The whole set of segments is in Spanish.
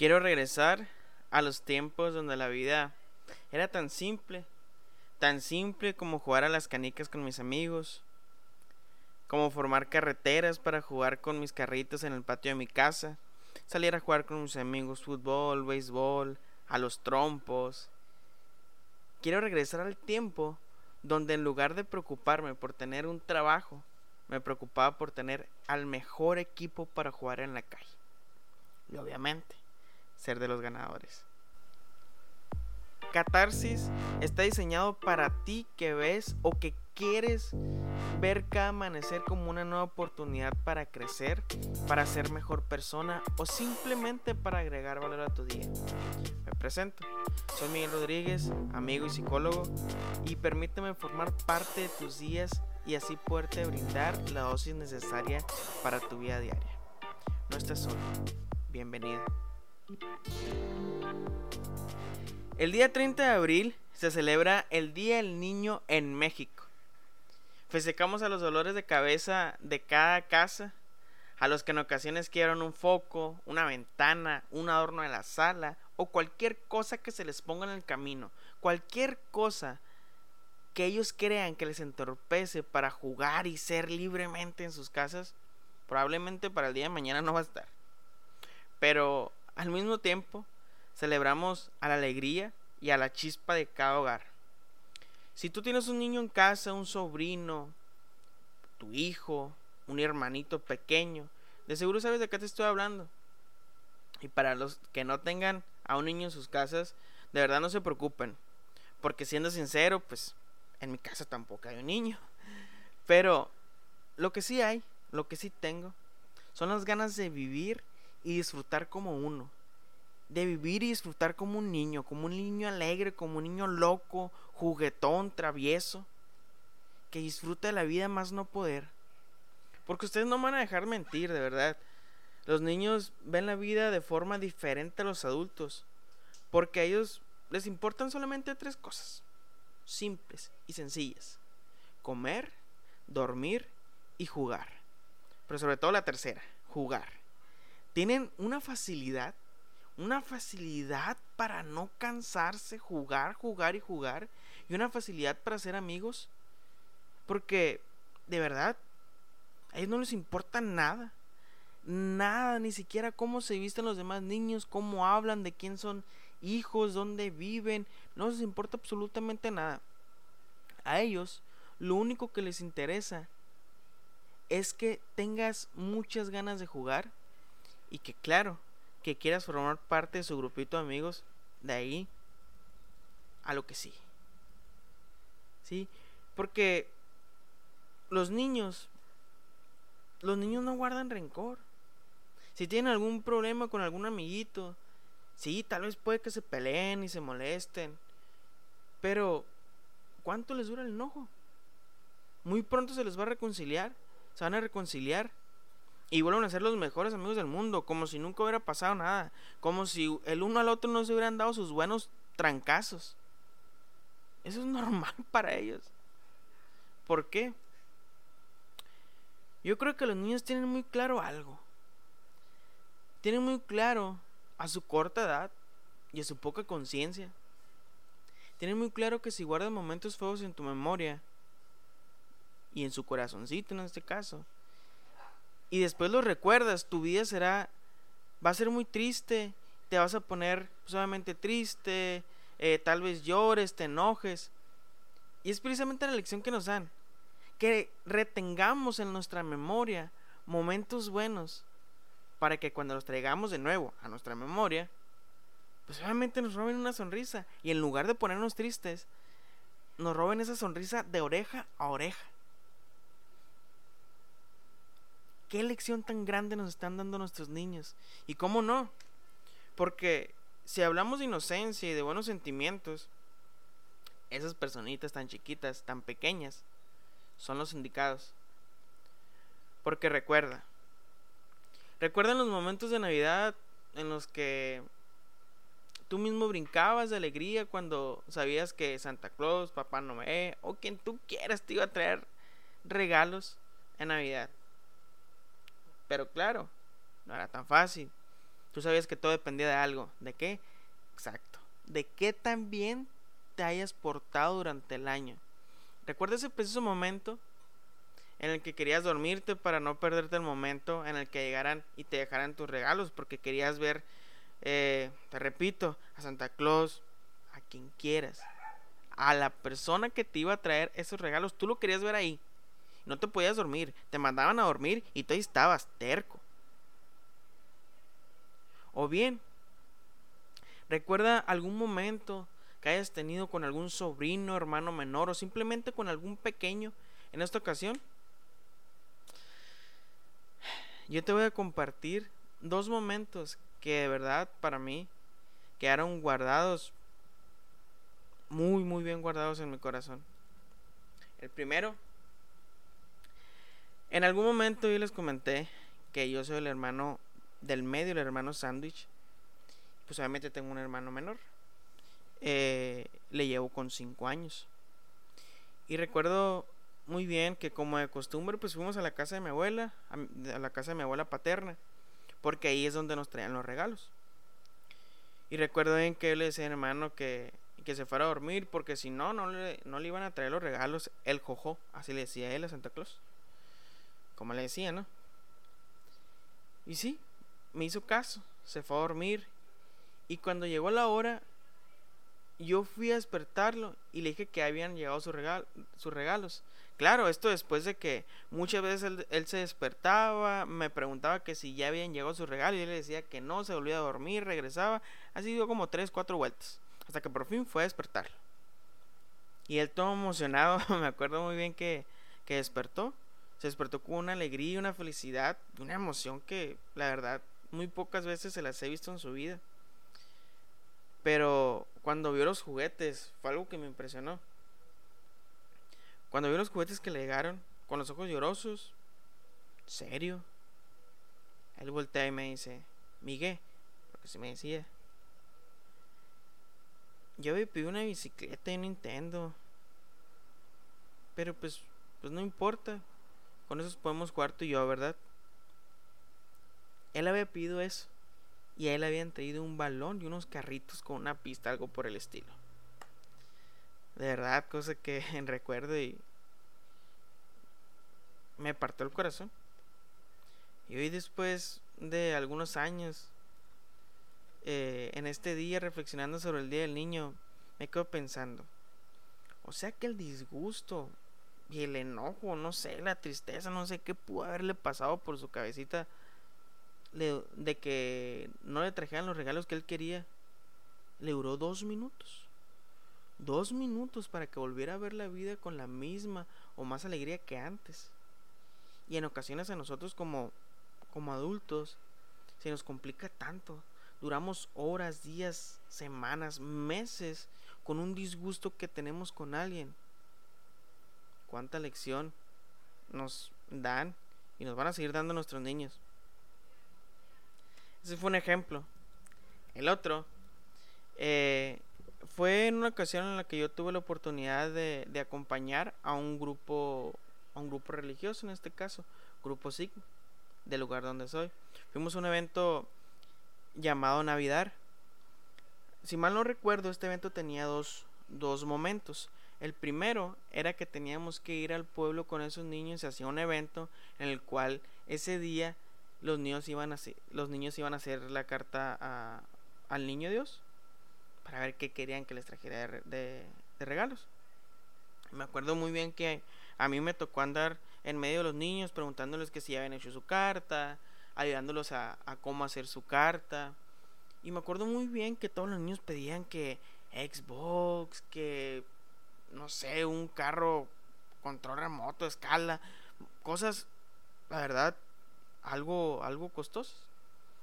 Quiero regresar a los tiempos donde la vida era tan simple, tan simple como jugar a las canicas con mis amigos, como formar carreteras para jugar con mis carritos en el patio de mi casa, salir a jugar con mis amigos fútbol, béisbol, a los trompos. Quiero regresar al tiempo donde en lugar de preocuparme por tener un trabajo, me preocupaba por tener al mejor equipo para jugar en la calle. Y obviamente, ser de los ganadores. Catarsis está diseñado para ti que ves o que quieres ver cada amanecer como una nueva oportunidad para crecer, para ser mejor persona o simplemente para agregar valor a tu día. Me presento, soy Miguel Rodríguez, amigo y psicólogo, y permíteme formar parte de tus días y así poderte brindar la dosis necesaria para tu vida diaria. No estás solo, bienvenida. El día 30 de abril se celebra el Día del Niño en México. Festejamos a los dolores de cabeza de cada casa, a los que en ocasiones quieran un foco, una ventana, un adorno en la sala o cualquier cosa que se les ponga en el camino, cualquier cosa que ellos crean que les entorpece para jugar y ser libremente en sus casas, probablemente para el día de mañana no va a estar. Pero al mismo tiempo, celebramos a la alegría y a la chispa de cada hogar. Si tú tienes un niño en casa, un sobrino, tu hijo, un hermanito pequeño, de seguro sabes de qué te estoy hablando. Y para los que no tengan a un niño en sus casas, de verdad no se preocupen. Porque siendo sincero, pues en mi casa tampoco hay un niño. Pero lo que sí hay, lo que sí tengo, son las ganas de vivir y disfrutar como uno de vivir y disfrutar como un niño, como un niño alegre, como un niño loco, juguetón, travieso, que disfruta de la vida más no poder. Porque ustedes no van a dejar mentir, de verdad. Los niños ven la vida de forma diferente a los adultos, porque a ellos les importan solamente tres cosas, simples y sencillas. Comer, dormir y jugar. Pero sobre todo la tercera, jugar. Tienen una facilidad una facilidad para no cansarse, jugar, jugar y jugar, y una facilidad para ser amigos, porque de verdad, a ellos no les importa nada, nada, ni siquiera cómo se visten los demás niños, cómo hablan, de quién son hijos, dónde viven, no les importa absolutamente nada. A ellos lo único que les interesa es que tengas muchas ganas de jugar y que claro, que quieras formar parte de su grupito de amigos, de ahí a lo que sí. ¿Sí? Porque los niños, los niños no guardan rencor. Si tienen algún problema con algún amiguito, sí, tal vez puede que se peleen y se molesten. Pero, ¿cuánto les dura el enojo? Muy pronto se les va a reconciliar. Se van a reconciliar y vuelven a ser los mejores amigos del mundo, como si nunca hubiera pasado nada, como si el uno al otro no se hubieran dado sus buenos trancazos. Eso es normal para ellos. ¿Por qué? Yo creo que los niños tienen muy claro algo. Tienen muy claro a su corta edad y a su poca conciencia. Tienen muy claro que si guardan momentos feos en tu memoria y en su corazoncito en este caso, y después lo recuerdas, tu vida será, va a ser muy triste, te vas a poner solamente triste, eh, tal vez llores, te enojes. Y es precisamente la lección que nos dan, que retengamos en nuestra memoria momentos buenos para que cuando los traigamos de nuevo a nuestra memoria, pues obviamente nos roben una sonrisa y en lugar de ponernos tristes, nos roben esa sonrisa de oreja a oreja. Qué lección tan grande nos están dando nuestros niños. Y cómo no. Porque si hablamos de inocencia y de buenos sentimientos, esas personitas tan chiquitas, tan pequeñas, son los indicados. Porque recuerda, recuerda los momentos de Navidad en los que tú mismo brincabas de alegría cuando sabías que Santa Claus, Papá Noé o quien tú quieras te iba a traer regalos en Navidad. Pero claro, no era tan fácil. Tú sabías que todo dependía de algo. ¿De qué? Exacto. De qué tan bien te hayas portado durante el año. Recuerda ese preciso momento en el que querías dormirte para no perderte el momento en el que llegaran y te dejaran tus regalos porque querías ver, eh, te repito, a Santa Claus, a quien quieras, a la persona que te iba a traer esos regalos, tú lo querías ver ahí. No te podías dormir, te mandaban a dormir y tú estabas terco. O bien, recuerda algún momento que hayas tenido con algún sobrino, hermano menor o simplemente con algún pequeño en esta ocasión yo te voy a compartir dos momentos que de verdad para mí quedaron guardados, muy, muy bien guardados en mi corazón. El primero, en algún momento yo les comenté que yo soy el hermano del medio, el hermano sándwich. Pues obviamente tengo un hermano menor. Eh, le llevo con cinco años. Y recuerdo muy bien que como de costumbre pues fuimos a la casa de mi abuela, a, la casa de mi abuela paterna, porque ahí es donde nos traían los regalos. Y recuerdo bien que él le decía hermano que, que se fuera a dormir porque si no, no le, no le iban a traer los regalos, el jojo, así le decía él a Santa Claus. Como le decía, ¿no? Y sí, me hizo caso, se fue a dormir. Y cuando llegó la hora, yo fui a despertarlo y le dije que habían llegado sus, sus regalos. Claro, esto después de que muchas veces él, se despertaba, me preguntaba que si ya habían llegado sus regalos y él le decía que no, se volvía a dormir, regresaba. Así dio como tres, cuatro vueltas. Hasta que por fin fue a despertarlo. Y él todo emocionado, me acuerdo muy bien que, que despertó. Se despertó con una alegría, una felicidad, una emoción que la verdad muy pocas veces se las he visto en su vida. Pero cuando vio los juguetes fue algo que me impresionó. Cuando vio los juguetes que le llegaron, con los ojos llorosos, serio, él voltea y me dice, Miguel, porque se me decía, yo me pedí una bicicleta y Nintendo. Pero pues, pues no importa. Con eso podemos jugar tú y yo, ¿verdad? Él había pedido eso. Y a él habían traído un balón y unos carritos con una pista, algo por el estilo. De verdad, cosa que en recuerdo y me partió el corazón. Y hoy después de algunos años, eh, en este día reflexionando sobre el Día del Niño, me quedo pensando, o sea que el disgusto y el enojo, no sé, la tristeza, no sé qué pudo haberle pasado por su cabecita de que no le trajeran los regalos que él quería, le duró dos minutos. Dos minutos para que volviera a ver la vida con la misma o más alegría que antes. Y en ocasiones a nosotros como, como adultos se nos complica tanto. Duramos horas, días, semanas, meses con un disgusto que tenemos con alguien. ¿Cuánta lección nos dan y nos van a seguir dando nuestros niños? Ese fue un ejemplo. El otro eh, fue en una ocasión en la que yo tuve la oportunidad de, acompañar a un grupo a un grupo religioso en este caso, grupo Sigma, del lugar donde soy. Fuimos a un evento llamado Navidad. Si mal no recuerdo, este evento tenía dos, dos momentos. El primero era que teníamos que ir al pueblo con esos niños y hacía un evento en el cual ese día los niños iban a, los niños iban a hacer la carta a, al niño Dios para ver qué querían que les trajera de, regalos. Me acuerdo muy bien que a mí me tocó andar en medio de los niños preguntándoles que si habían hecho su carta, ayudándolos a cómo hacer su carta. Y me acuerdo muy bien que todos los niños pedían que Xbox, que no sé, un carro control remoto, escala, cosas, la verdad, algo, algo costosas.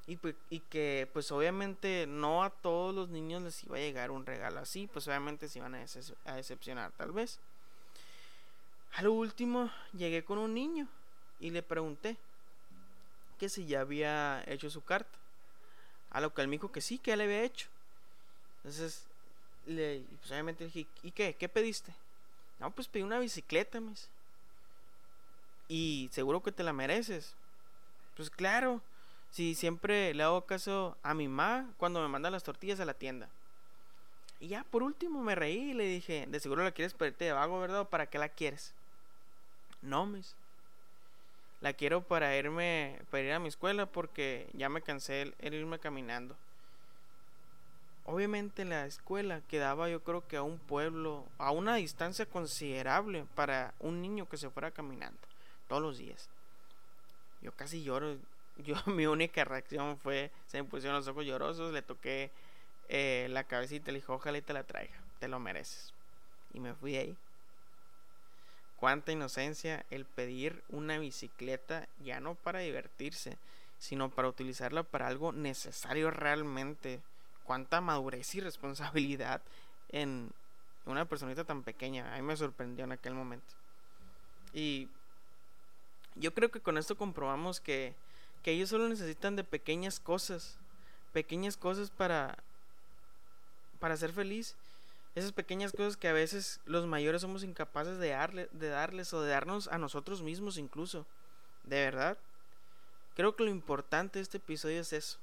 Y, y, que pues obviamente no a todos los niños les iba a llegar un regalo así, pues obviamente se iban a, a decepcionar tal vez. A lo último llegué con un niño y le pregunté que si ya había hecho su carta. A lo que él me dijo que sí, que él había hecho. Entonces, le, pues obviamente dije, ¿y qué? ¿Qué pediste? No, pues pedí una bicicleta, Y seguro que te la mereces. Pues claro, si siempre le hago caso a mi mamá cuando me manda las tortillas a la tienda. Y ya por último me reí y le dije, de seguro la quieres para de vago, ¿verdad? ¿O para qué la quieres? No, mis. La quiero para irme, para ir a mi escuela porque ya me cansé de irme caminando. Obviamente la escuela quedaba yo creo que a un pueblo, a una distancia considerable para un niño que se fuera caminando todos los días. Yo casi lloro. Yo mi única reacción fue, se me pusieron los ojos llorosos, le toqué eh, la cabecita, le dije, ojalá y te la traiga, te lo mereces. Y me fui ahí. Cuánta inocencia el pedir una bicicleta ya no para divertirse, sino para utilizarla para algo necesario realmente. Cuánta madurez y responsabilidad en una personita tan pequeña. A mí me sorprendió en aquel momento. Y yo creo que con esto comprobamos que, que ellos solo necesitan de pequeñas cosas. Pequeñas cosas para, para ser feliz esas pequeñas cosas que a veces los mayores somos incapaces de, darle, de darles o de darnos a nosotros mismos incluso. De verdad. Creo que lo importante de este episodio es eso.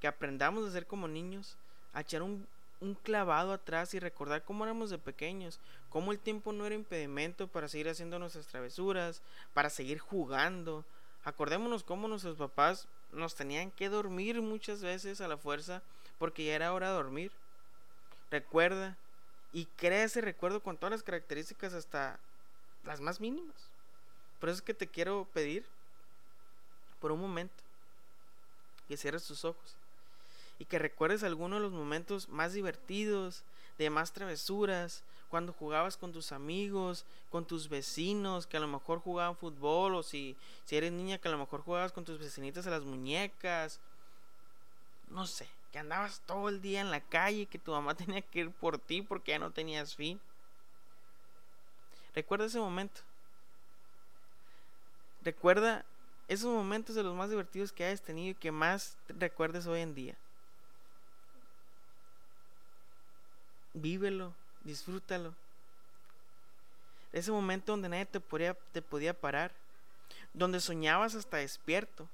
Que aprendamos a ser como niños, a echar un, un clavado atrás y recordar cómo éramos de pequeños, cómo el tiempo no era impedimento para seguir haciendo nuestras travesuras, para seguir jugando. Acordémonos cómo nuestros papás nos tenían que dormir muchas veces a la fuerza porque ya era hora de dormir. Recuerda y crea ese recuerdo con todas las características hasta las más mínimas. Por eso es que te quiero pedir por un momento que cierres tus ojos y que recuerdes algunos de los momentos más divertidos, de más travesuras, cuando jugabas con tus amigos, con tus vecinos que a lo mejor jugaban fútbol o si, si eres niña que a lo mejor jugabas con tus vecinitas a las muñecas, no sé, que andabas todo el día en la calle, que tu mamá tenía que ir por ti porque ya no tenías fin. Recuerda ese momento. Recuerda esos momentos de los más divertidos que hayas tenido y que más recuerdes hoy en día. Vívelo, disfrútalo. Ese momento donde nadie te podía, te podía parar, donde soñabas hasta despierto.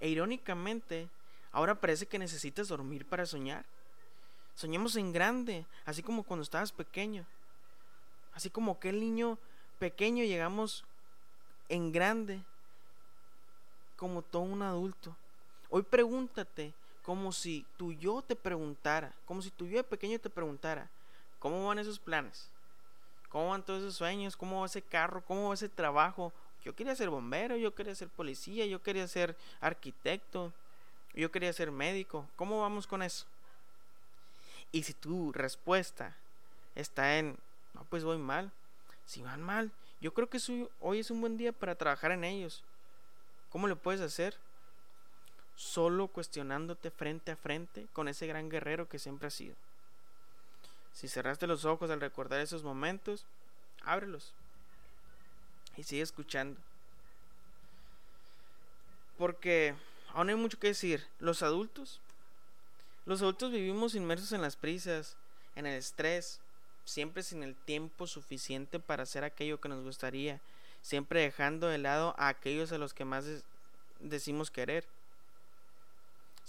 E irónicamente, Ahora parece que necesitas dormir para soñar. Soñemos en grande, así como cuando estabas pequeño. Así como aquel niño pequeño llegamos en grande como todo un adulto. Hoy pregúntate como si tu yo te preguntara, como si tu yo de pequeño te preguntara, ¿cómo van esos planes? ¿Cómo van todos esos sueños? ¿Cómo va ese carro? ¿Cómo va ese trabajo? Yo quería ser bombero, yo quería ser policía, yo quería ser arquitecto, yo quería ser médico. ¿Cómo vamos con eso? Y si tu respuesta está en, no, pues voy mal. Si van mal, yo creo que hoy es un buen día para trabajar en ellos. ¿Cómo lo puedes hacer? Solo cuestionándote frente a frente con ese gran guerrero que siempre has sido. Si cerraste los ojos al recordar esos momentos, ábrelos y sigue escuchando. Porque aún hay mucho que decir. Los adultos. Los adultos vivimos inmersos en las prisas, en el estrés, siempre sin el tiempo suficiente para hacer aquello que nos gustaría, siempre dejando de lado a aquellos a los que más decimos querer.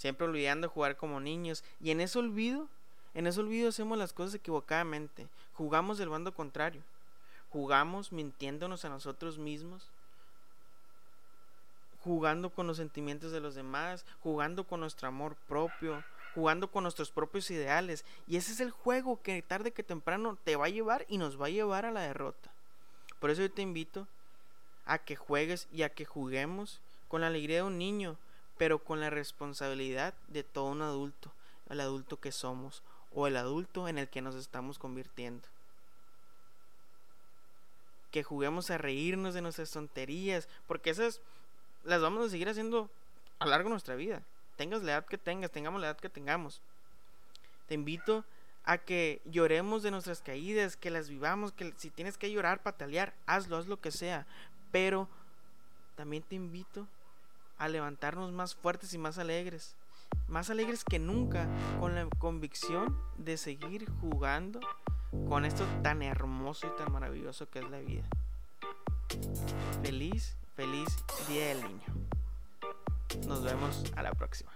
Siempre olvidando jugar como niños. Y en ese olvido, en ese olvido hacemos las cosas equivocadamente. Jugamos del bando contrario. Jugamos mintiéndonos a nosotros mismos jugando con los sentimientos de los demás, jugando con nuestro amor propio, jugando con nuestros propios ideales. Y ese es el juego que tarde que temprano te va a llevar y nos va a llevar a la derrota. Por eso yo te invito a que juegues y a que juguemos con la alegría de un niño, pero con la responsabilidad de todo un adulto, el adulto que somos o el adulto en el que nos estamos convirtiendo. Que juguemos a reírnos de nuestras tonterías, porque esas las vamos a seguir haciendo a lo largo de nuestra vida. Tengas la edad que tengas, tengamos la edad que tengamos. Te invito a que lloremos de nuestras caídas, que las vivamos, que si tienes que llorar, patalear, hazlo, haz lo que sea. Pero también te invito a levantarnos más fuertes y más alegres. Más alegres que nunca, con la convicción de seguir jugando con esto tan hermoso y tan maravilloso que es la vida. Feliz Feliz Día del Niño. Nos vemos a la próxima.